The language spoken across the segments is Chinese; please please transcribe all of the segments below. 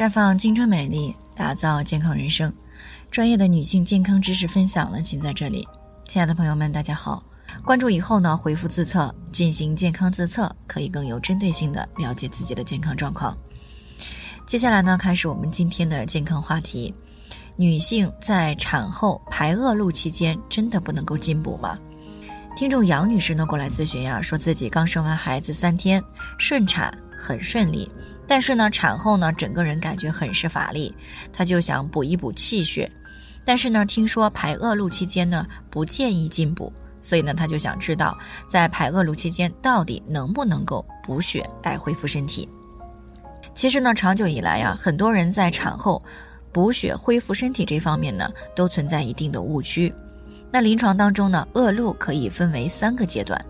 绽放青春美丽，打造健康人生。专业的女性健康知识分享呢，尽在这里。亲爱的朋友们，大家好！关注以后呢，回复自测进行健康自测，可以更有针对性的了解自己的健康状况。接下来呢，开始我们今天的健康话题：女性在产后排恶露期间，真的不能够进补吗？听众杨女士呢过来咨询呀，说自己刚生完孩子三天，顺产很顺利。但是呢，产后呢，整个人感觉很是乏力，她就想补一补气血。但是呢，听说排恶露期间呢，不建议进补，所以呢，她就想知道在排恶露期间到底能不能够补血来恢复身体。其实呢，长久以来呀，很多人在产后补血恢复身体这方面呢，都存在一定的误区。那临床当中呢，恶露可以分为三个阶段，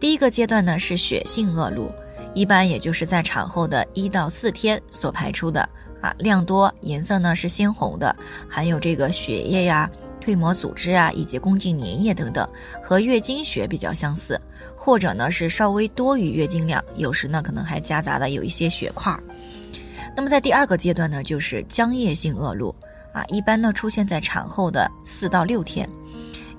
第一个阶段呢是血性恶露。一般也就是在产后的一到四天所排出的啊，量多，颜色呢是鲜红的，含有这个血液呀、蜕膜组织啊以及宫颈粘液等等，和月经血比较相似，或者呢是稍微多于月经量，有时呢可能还夹杂了有一些血块。那么在第二个阶段呢，就是浆液性恶露啊，一般呢出现在产后的四到六天。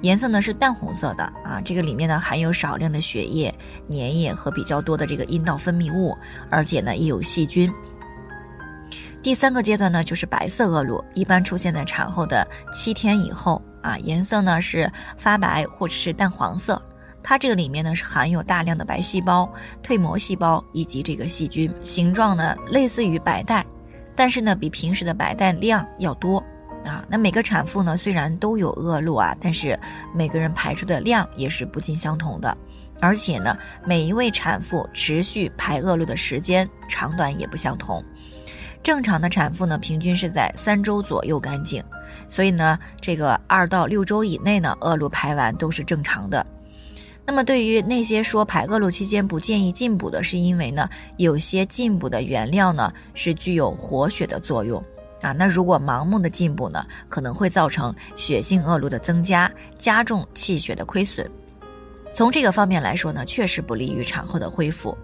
颜色呢是淡红色的啊，这个里面呢含有少量的血液、粘液和比较多的这个阴道分泌物，而且呢也有细菌。第三个阶段呢就是白色恶露，一般出现在产后的七天以后啊，颜色呢是发白或者是淡黄色，它这个里面呢是含有大量的白细胞、蜕膜细胞以及这个细菌，形状呢类似于白带，但是呢比平时的白带量要多。啊，那每个产妇呢，虽然都有恶露啊，但是每个人排出的量也是不尽相同的，而且呢，每一位产妇持续排恶露的时间长短也不相同。正常的产妇呢，平均是在三周左右干净，所以呢，这个二到六周以内呢，恶露排完都是正常的。那么对于那些说排恶露期间不建议进补的，是因为呢，有些进补的原料呢是具有活血的作用。啊，那如果盲目的进补呢，可能会造成血性恶露的增加，加重气血的亏损。从这个方面来说呢，确实不利于产后的恢复。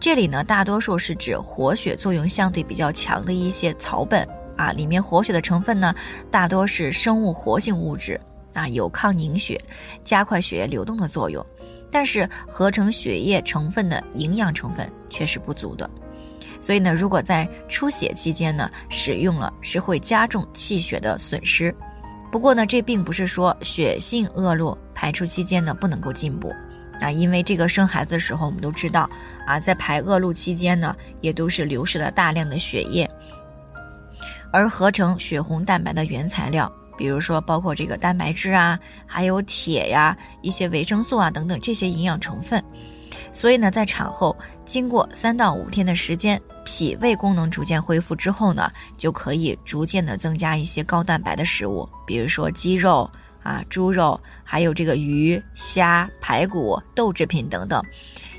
这里呢，大多数是指活血作用相对比较强的一些草本啊，里面活血的成分呢，大多是生物活性物质啊，有抗凝血、加快血液流动的作用，但是合成血液成分的营养成分却是不足的。所以呢，如果在出血期间呢使用了，是会加重气血的损失。不过呢，这并不是说血性恶露排出期间呢不能够进补啊，因为这个生孩子的时候我们都知道啊，在排恶露期间呢，也都是流失了大量的血液，而合成血红蛋白的原材料，比如说包括这个蛋白质啊，还有铁呀、一些维生素啊等等这些营养成分。所以呢，在产后经过三到五天的时间，脾胃功能逐渐恢复之后呢，就可以逐渐的增加一些高蛋白的食物，比如说鸡肉啊、猪肉，还有这个鱼虾、排骨、豆制品等等，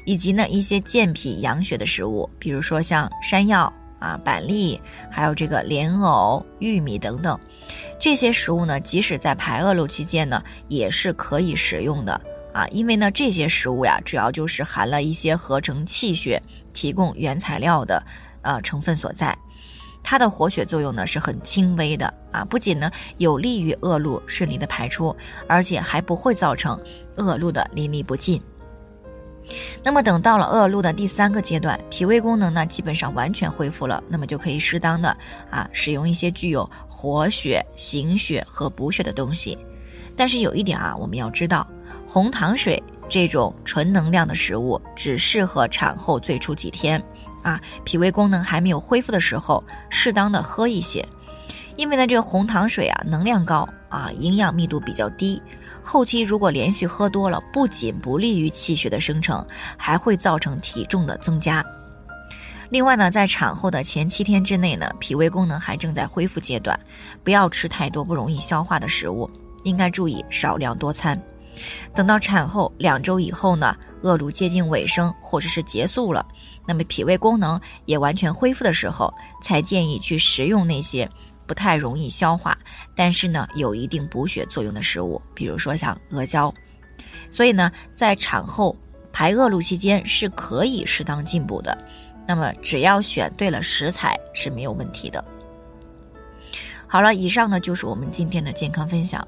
以及呢一些健脾养血的食物，比如说像山药啊、板栗，还有这个莲藕、玉米等等，这些食物呢，即使在排恶露期间呢，也是可以食用的。啊，因为呢，这些食物呀，主要就是含了一些合成气血、提供原材料的，呃，成分所在。它的活血作用呢是很轻微的啊，不仅呢有利于恶露顺利的排出，而且还不会造成恶露的淋漓不尽。那么等到了恶露的第三个阶段，脾胃功能呢基本上完全恢复了，那么就可以适当的啊使用一些具有活血、行血和补血的东西。但是有一点啊，我们要知道。红糖水这种纯能量的食物，只适合产后最初几天，啊，脾胃功能还没有恢复的时候，适当的喝一些。因为呢，这个红糖水啊，能量高啊，营养密度比较低，后期如果连续喝多了，不仅不利于气血的生成，还会造成体重的增加。另外呢，在产后的前七天之内呢，脾胃功能还正在恢复阶段，不要吃太多不容易消化的食物，应该注意少量多餐。等到产后两周以后呢，恶露接近尾声或者是结束了，那么脾胃功能也完全恢复的时候，才建议去食用那些不太容易消化，但是呢有一定补血作用的食物，比如说像阿胶。所以呢，在产后排恶露期间是可以适当进补的，那么只要选对了食材是没有问题的。好了，以上呢就是我们今天的健康分享。